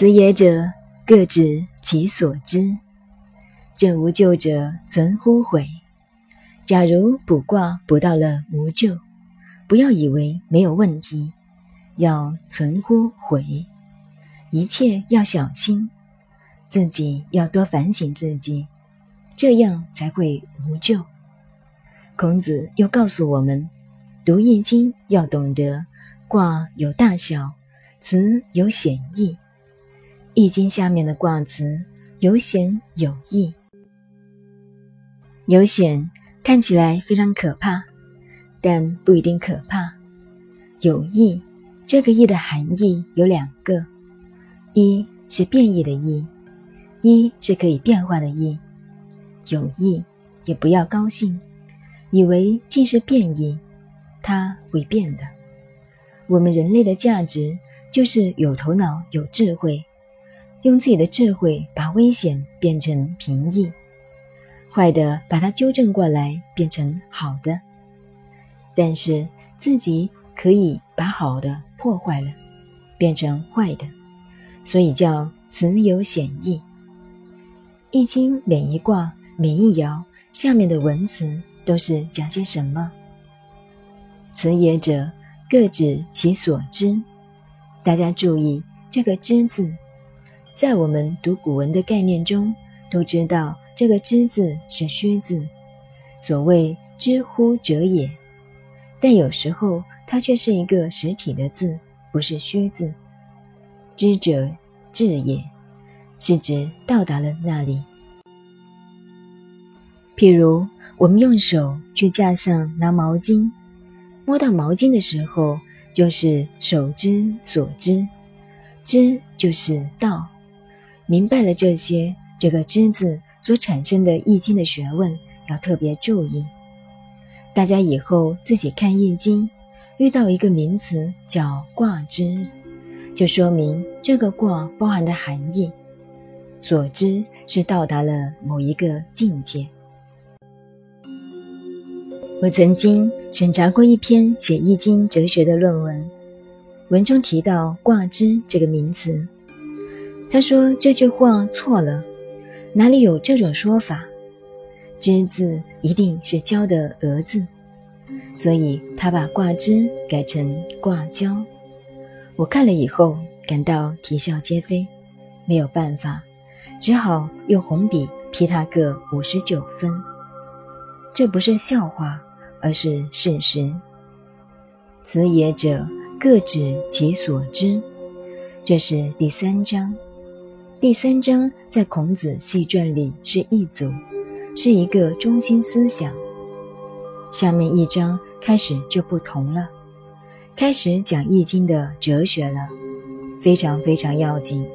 此也者，各执其所知。正无咎者，存乎悔。假如卜卦卜到了无咎，不要以为没有问题，要存乎悔。一切要小心，自己要多反省自己，这样才会无咎。孔子又告诉我们，读易经要懂得卦有大小，辞有显义。易经下面的卦辞有险有义，有险。看起来非常可怕，但不一定可怕。有义，这个义的含义有两个：一是变异的异，一是可以变化的异。有义也不要高兴，以为既是变异，它会变的。我们人类的价值就是有头脑、有智慧，用自己的智慧把危险变成平易。坏的，把它纠正过来，变成好的。但是自己可以把好的破坏了，变成坏的，所以叫此有显义。易经每一卦、每一爻下面的文字都是讲些什么？此也者，各指其所知。大家注意这个“知”字，在我们读古文的概念中都知道。这个“知”字是虚字，所谓“知乎者也”，但有时候它却是一个实体的字，不是虚字。知者至也，是指到达了那里。譬如我们用手去架上拿毛巾，摸到毛巾的时候，就是手之所知，知就是道。明白了这些，这个“知”字。所产生的易经的学问要特别注意，大家以后自己看易经，遇到一个名词叫卦之，就说明这个卦包含的含义。所知是到达了某一个境界。我曾经审查过一篇写易经哲学的论文，文中提到“卦之”这个名词，他说这句话错了。哪里有这种说法？“之”字一定是教的“鹅”字，所以他把“挂之”改成“挂胶”。我看了以后感到啼笑皆非，没有办法，只好用红笔批他个五十九分。这不是笑话，而是事实。此也者，各指其所知。这是第三章。第三章在孔子系传里是一组，是一个中心思想。下面一章开始就不同了，开始讲易经的哲学了，非常非常要紧。